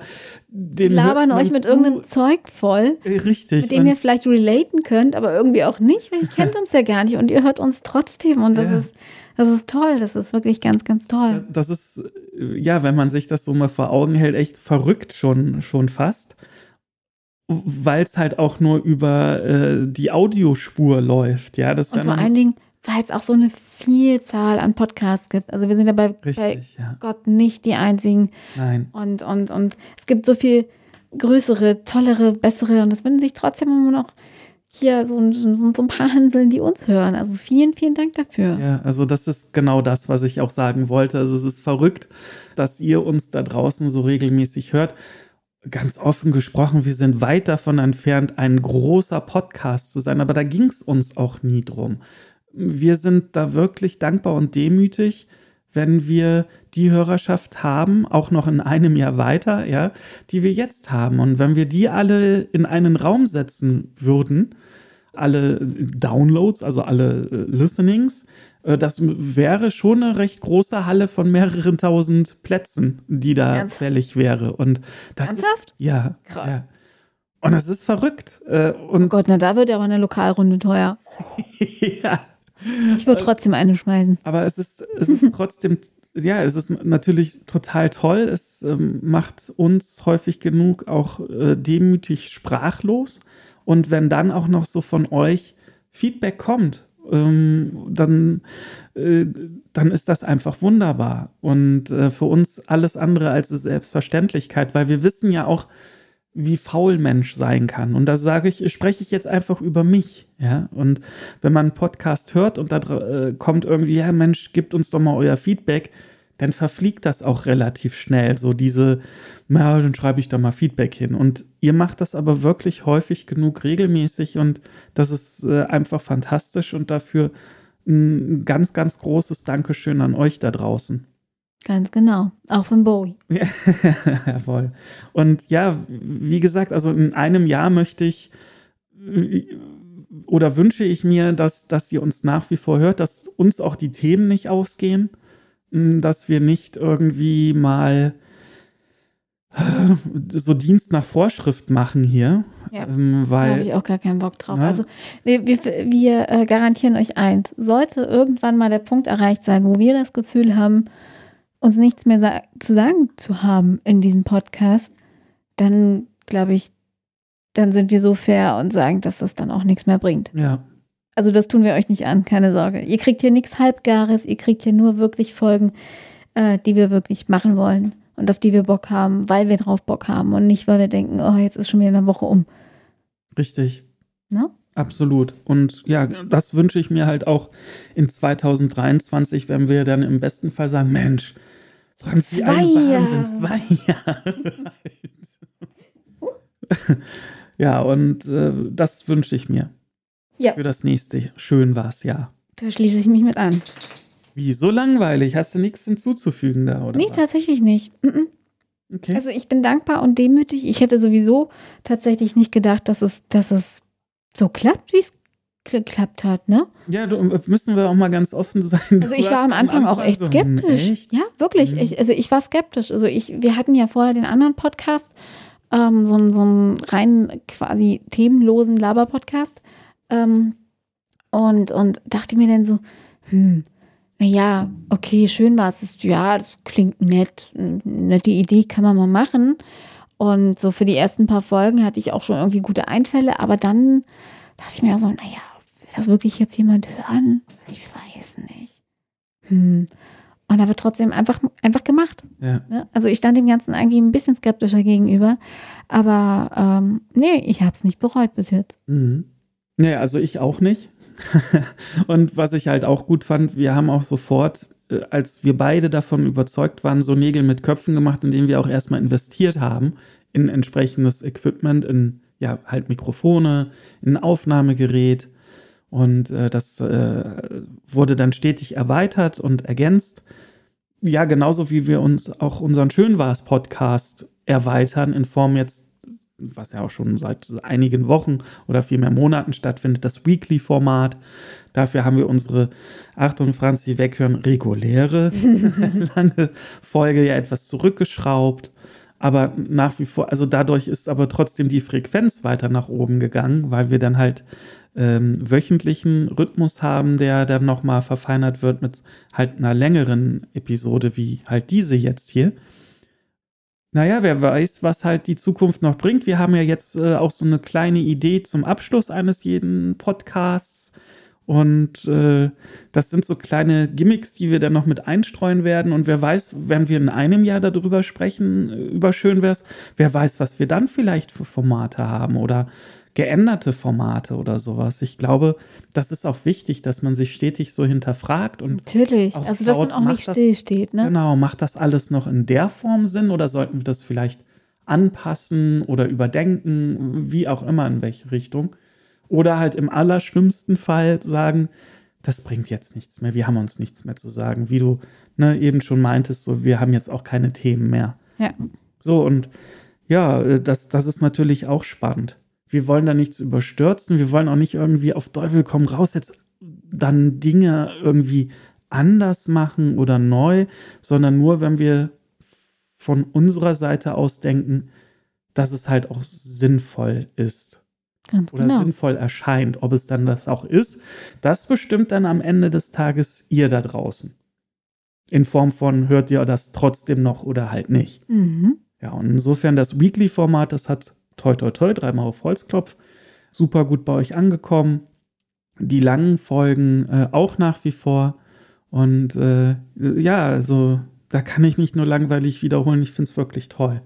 den labern euch mit irgendeinem Zeug voll, äh, richtig, mit dem ihr vielleicht relaten könnt, aber irgendwie auch nicht, weil ihr kennt uns ja gar nicht und ihr hört uns trotzdem und das ja. ist das ist toll, das ist wirklich ganz, ganz toll. Das ist, ja, wenn man sich das so mal vor Augen hält, echt verrückt schon, schon fast. Weil es halt auch nur über äh, die Audiospur läuft, ja. Das und vor allen Dingen, weil es auch so eine Vielzahl an Podcasts gibt. Also wir sind ja bei, Richtig, bei ja. Gott nicht die einzigen. Nein. Und, und, und es gibt so viel größere, tollere, bessere und es finden sich trotzdem immer noch hier so, so, so, ein paar Hanseln, die uns hören. Also vielen, vielen Dank dafür. Ja, also das ist genau das, was ich auch sagen wollte. Also es ist verrückt, dass ihr uns da draußen so regelmäßig hört. Ganz offen gesprochen, wir sind weit davon entfernt, ein großer Podcast zu sein, aber da ging es uns auch nie drum wir sind da wirklich dankbar und demütig, wenn wir die Hörerschaft haben, auch noch in einem Jahr weiter, ja, die wir jetzt haben. Und wenn wir die alle in einen Raum setzen würden, alle Downloads, also alle äh, Listenings, äh, das wäre schon eine recht große Halle von mehreren tausend Plätzen, die da Ernsthaft? fällig wäre. Und das Ernsthaft? Ist, ja. Krass. Ja. Und das ist verrückt. Äh, und oh Gott, na da wird ja auch eine Lokalrunde teuer. ja. Ich würde trotzdem eine schmeißen. Aber es ist, es ist trotzdem, ja, es ist natürlich total toll. Es ähm, macht uns häufig genug auch äh, demütig sprachlos. Und wenn dann auch noch so von euch Feedback kommt, ähm, dann, äh, dann ist das einfach wunderbar. Und äh, für uns alles andere als eine Selbstverständlichkeit, weil wir wissen ja auch, wie faul Mensch sein kann. Und da sage ich, spreche ich jetzt einfach über mich. Ja, und wenn man einen Podcast hört und da äh, kommt irgendwie, ja, Mensch, gibt uns doch mal euer Feedback, dann verfliegt das auch relativ schnell. So diese, na, dann schreibe ich da mal Feedback hin. Und ihr macht das aber wirklich häufig genug regelmäßig und das ist äh, einfach fantastisch und dafür ein ganz, ganz großes Dankeschön an euch da draußen. Ganz genau, auch von Bowie. Ja, jawohl. Und ja, wie gesagt, also in einem Jahr möchte ich oder wünsche ich mir, dass, dass sie uns nach wie vor hört, dass uns auch die Themen nicht ausgehen, dass wir nicht irgendwie mal so Dienst nach Vorschrift machen hier. Ja, ähm, weil. Da habe ich auch gar keinen Bock drauf. Ja. Also, wir, wir, wir äh, garantieren euch eins: Sollte irgendwann mal der Punkt erreicht sein, wo wir das Gefühl haben, uns nichts mehr sa zu sagen zu haben in diesem Podcast, dann glaube ich, dann sind wir so fair und sagen, dass das dann auch nichts mehr bringt. Ja. Also das tun wir euch nicht an, keine Sorge. Ihr kriegt hier nichts Halbgares, ihr kriegt hier nur wirklich Folgen, äh, die wir wirklich machen wollen und auf die wir Bock haben, weil wir drauf Bock haben und nicht, weil wir denken, oh, jetzt ist schon wieder eine Woche um. Richtig. Ne? Absolut. Und ja, das wünsche ich mir halt auch in 2023, wenn wir dann im besten Fall sagen, Mensch, Franzi, Zwei Jahre. zwei Jahre alt. ja, und äh, das wünsche ich mir Ja, für das nächste. Schön war's, ja. da schließe ich mich mit an. Wie, so langweilig? Hast du nichts hinzuzufügen da, oder? Nee, was? tatsächlich nicht. Mhm. Okay. Also ich bin dankbar und demütig. Ich hätte sowieso tatsächlich nicht gedacht, dass es, dass es so klappt, wie es geklappt hat, ne? ja, du, müssen wir auch mal ganz offen sein. Also ich war hast am Anfang auch echt so, skeptisch. Echt? Ja, wirklich. Mhm. Ich, also ich war skeptisch. Also ich, wir hatten ja vorher den anderen Podcast, ähm, so, einen- so einen rein quasi themenlosen Laber-Podcast. Ähm, und, und dachte mir dann so, hm, naja, okay, schön war es. Ja, das klingt nett. Nette Idee kann man mal machen. Und so für die ersten paar Folgen hatte ich auch schon irgendwie gute Einfälle, aber dann dachte ich mir so, naja, will das wirklich jetzt jemand hören? Ich weiß nicht. Hm. Und aber trotzdem einfach, einfach gemacht. Ja. Ne? Also ich stand dem Ganzen eigentlich ein bisschen skeptischer gegenüber. Aber ähm, nee, ich habe es nicht bereut bis jetzt. Mhm. Nee, also ich auch nicht. und was ich halt auch gut fand, wir haben auch sofort, als wir beide davon überzeugt waren, so Nägel mit Köpfen gemacht, indem wir auch erstmal investiert haben in entsprechendes Equipment, in ja halt Mikrofone, in ein Aufnahmegerät. Und äh, das äh, wurde dann stetig erweitert und ergänzt. Ja, genauso wie wir uns auch unseren Schönwars-Podcast erweitern in Form jetzt, was ja auch schon seit einigen Wochen oder vielmehr Monaten stattfindet, das Weekly-Format. Dafür haben wir unsere, Achtung, Franzi, weghören, reguläre lange Folge ja etwas zurückgeschraubt. Aber nach wie vor, also dadurch ist aber trotzdem die Frequenz weiter nach oben gegangen, weil wir dann halt ähm, wöchentlichen Rhythmus haben, der dann nochmal verfeinert wird mit halt einer längeren Episode wie halt diese jetzt hier. Naja, wer weiß, was halt die Zukunft noch bringt. Wir haben ja jetzt äh, auch so eine kleine Idee zum Abschluss eines jeden Podcasts. Und äh, das sind so kleine Gimmicks, die wir dann noch mit einstreuen werden. Und wer weiß, wenn wir in einem Jahr darüber sprechen, äh, über Schönwär's, wer weiß, was wir dann vielleicht für Formate haben oder geänderte Formate oder sowas. Ich glaube, das ist auch wichtig, dass man sich stetig so hinterfragt und Natürlich. Auch Also dass man laut auch nicht stillsteht, ne? Genau, macht das alles noch in der Form Sinn oder sollten wir das vielleicht anpassen oder überdenken, wie auch immer in welche Richtung? Oder halt im allerschlimmsten Fall sagen, das bringt jetzt nichts mehr, wir haben uns nichts mehr zu sagen. Wie du ne, eben schon meintest, so, wir haben jetzt auch keine Themen mehr. Ja. So, und ja, äh, das, das ist natürlich auch spannend. Wir wollen da nichts überstürzen, wir wollen auch nicht irgendwie auf Teufel komm raus jetzt dann Dinge irgendwie anders machen oder neu, sondern nur, wenn wir von unserer Seite aus denken, dass es halt auch sinnvoll ist Ganz oder genau. sinnvoll erscheint. Ob es dann das auch ist, das bestimmt dann am Ende des Tages ihr da draußen. In Form von, hört ihr das trotzdem noch oder halt nicht. Mhm. Ja, und insofern das Weekly-Format, das hat toi toi toi, dreimal auf Holzklopf, super gut bei euch angekommen. Die langen Folgen äh, auch nach wie vor. Und äh, ja, also da kann ich mich nur langweilig wiederholen. Ich finde es wirklich toll.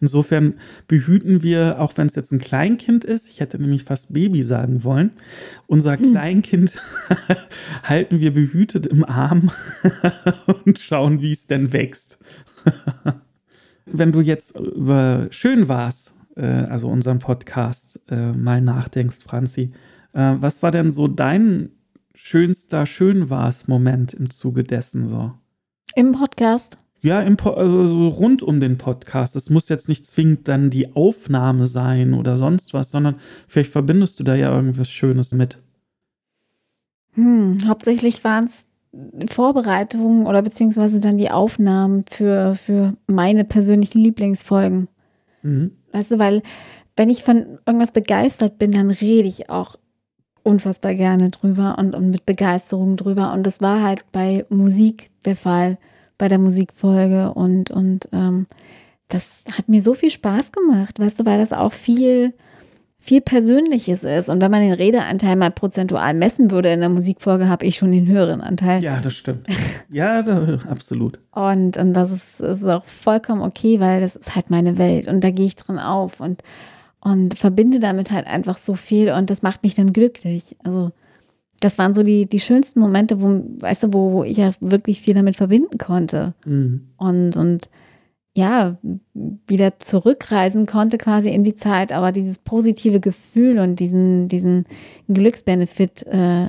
Insofern behüten wir, auch wenn es jetzt ein Kleinkind ist, ich hätte nämlich fast Baby sagen wollen, unser Kleinkind halten wir behütet im Arm und schauen, wie es denn wächst. wenn du jetzt über Schön war's, äh, also unseren Podcast, äh, mal nachdenkst, Franzi, äh, was war denn so dein schönster Schön war's Moment im Zuge dessen so? Im Podcast. Ja, im po also so rund um den Podcast. Es muss jetzt nicht zwingend dann die Aufnahme sein oder sonst was, sondern vielleicht verbindest du da ja irgendwas Schönes mit. Hm, hauptsächlich waren es Vorbereitungen oder beziehungsweise dann die Aufnahmen für, für meine persönlichen Lieblingsfolgen. Mhm. Weißt du, weil wenn ich von irgendwas begeistert bin, dann rede ich auch unfassbar gerne drüber und, und mit Begeisterung drüber. Und das war halt bei Musik der Fall, bei der Musikfolge. Und, und ähm, das hat mir so viel Spaß gemacht, weißt du, weil das auch viel, viel Persönliches ist. Und wenn man den Redeanteil mal prozentual messen würde in der Musikfolge, habe ich schon den höheren Anteil. Ja, das stimmt. Ja, da, absolut. Und, und das, ist, ist auch vollkommen okay, weil das ist halt meine Welt und da gehe ich drin auf und, und verbinde damit halt einfach so viel und das macht mich dann glücklich. Also das waren so die, die schönsten Momente, wo, weißt du, wo, wo ich ja wirklich viel damit verbinden konnte. Mhm. Und, und ja, wieder zurückreisen konnte quasi in die Zeit, aber dieses positive Gefühl und diesen, diesen Glücksbenefit äh,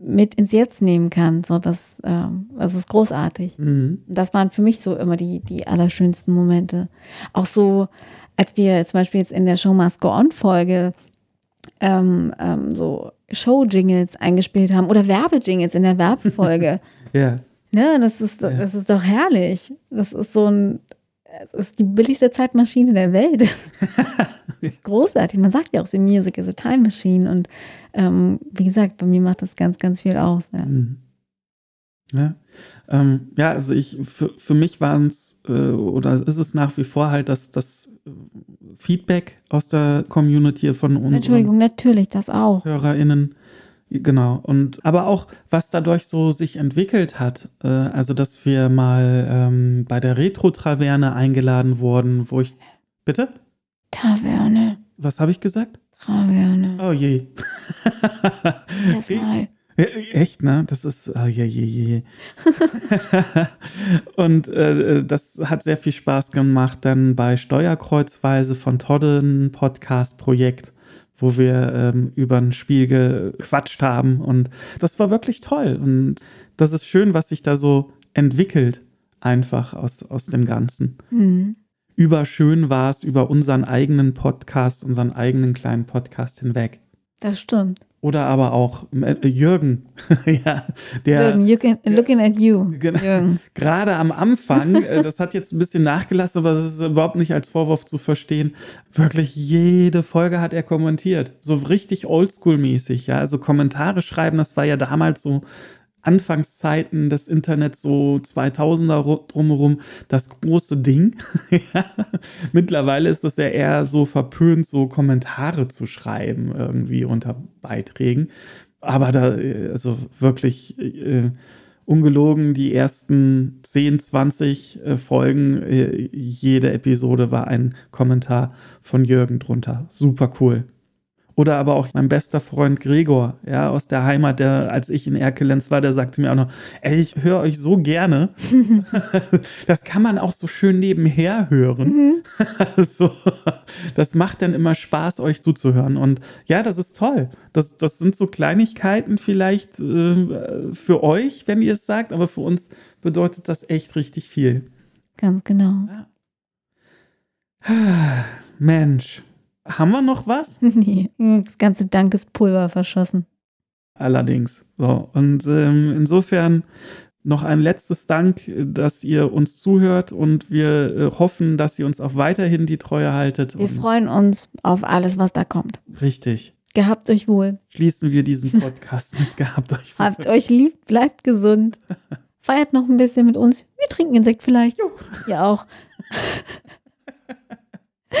mit ins Jetzt nehmen kann. So, das, äh, das ist großartig. Mhm. Das waren für mich so immer die, die allerschönsten Momente. Auch so, als wir zum Beispiel jetzt in der Show Must Go On Folge ähm, ähm, so Show-Jingles eingespielt haben oder Werbejingles in der Werbefolge. Ja. Ne, das ist, Ja. das ist doch herrlich. Das ist so ein, es ist die billigste Zeitmaschine der Welt. großartig. Man sagt ja auch, The Music is a Time Machine. Und ähm, wie gesagt, bei mir macht das ganz, ganz viel aus. Ja. Mhm. Ja, ähm, ja also ich, für, für mich waren es, äh, oder ist es nach wie vor halt das, das Feedback aus der Community von unseren Entschuldigung, natürlich, das auch. HörerInnen. Genau. Und aber auch, was dadurch so sich entwickelt hat, äh, also dass wir mal ähm, bei der Retro-Traverne eingeladen wurden, wo ich. Bitte? Taverne, Was habe ich gesagt? Taverne. Oh je. Erstmal. Ja, Echt, ne? Das ist, ah, je, je, je. und äh, das hat sehr viel Spaß gemacht dann bei Steuerkreuzweise von Todde ein Podcast-Projekt, wo wir ähm, über ein Spiel gequatscht haben und das war wirklich toll und das ist schön, was sich da so entwickelt einfach aus, aus dem Ganzen. Hm. Überschön war es über unseren eigenen Podcast, unseren eigenen kleinen Podcast hinweg. Das stimmt. Oder aber auch äh, Jürgen, ja, der Jürgen, you can, looking at you. Genau. Jürgen. gerade am Anfang, äh, das hat jetzt ein bisschen nachgelassen, aber das ist überhaupt nicht als Vorwurf zu verstehen. Wirklich jede Folge hat er kommentiert. So richtig oldschool-mäßig, ja. Also Kommentare schreiben, das war ja damals so Anfangszeiten des Internets, so 2000er ru- drumherum, das große Ding. Mittlerweile ist das ja eher so verpönt, so Kommentare zu schreiben, irgendwie unter Beiträgen. Aber da, äh, also wirklich äh, ungelogen, die ersten 10, 20 äh, Folgen, äh, jede Episode war ein Kommentar von Jürgen drunter. Super cool. Oder aber auch mein bester Freund Gregor, ja, aus der Heimat, der, als ich in Erkelenz war, der sagte mir auch noch, ey, ich höre euch so gerne. das kann man auch so schön nebenher hören. so, das macht dann immer Spaß, euch zuzuhören. Und ja, das ist toll. Das, das sind so Kleinigkeiten vielleicht äh, für euch, wenn ihr es sagt, aber für uns bedeutet das echt richtig viel. Ganz genau. Mensch, haben wir noch was? Nee, das ganze Dankespulver verschossen. Allerdings. So, und ähm, insofern noch ein letztes Dank, dass ihr uns zuhört und wir äh, hoffen, dass ihr uns auch weiterhin die Treue haltet. Wir freuen uns auf alles, was da kommt. richtig. Gehabt euch wohl. Schließen wir diesen Podcast mit gehabt euch. wohl. Habt euch lieb, bleibt gesund. Feiert noch ein bisschen mit uns. Wir trinken Insekt vielleicht. Ihr auch.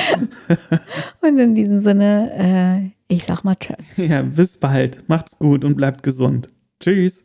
Und in diesem Sinne, äh, ich sag mal Tschüss. Ja, bis bald. Macht's gut und bleibt gesund. Tschüss.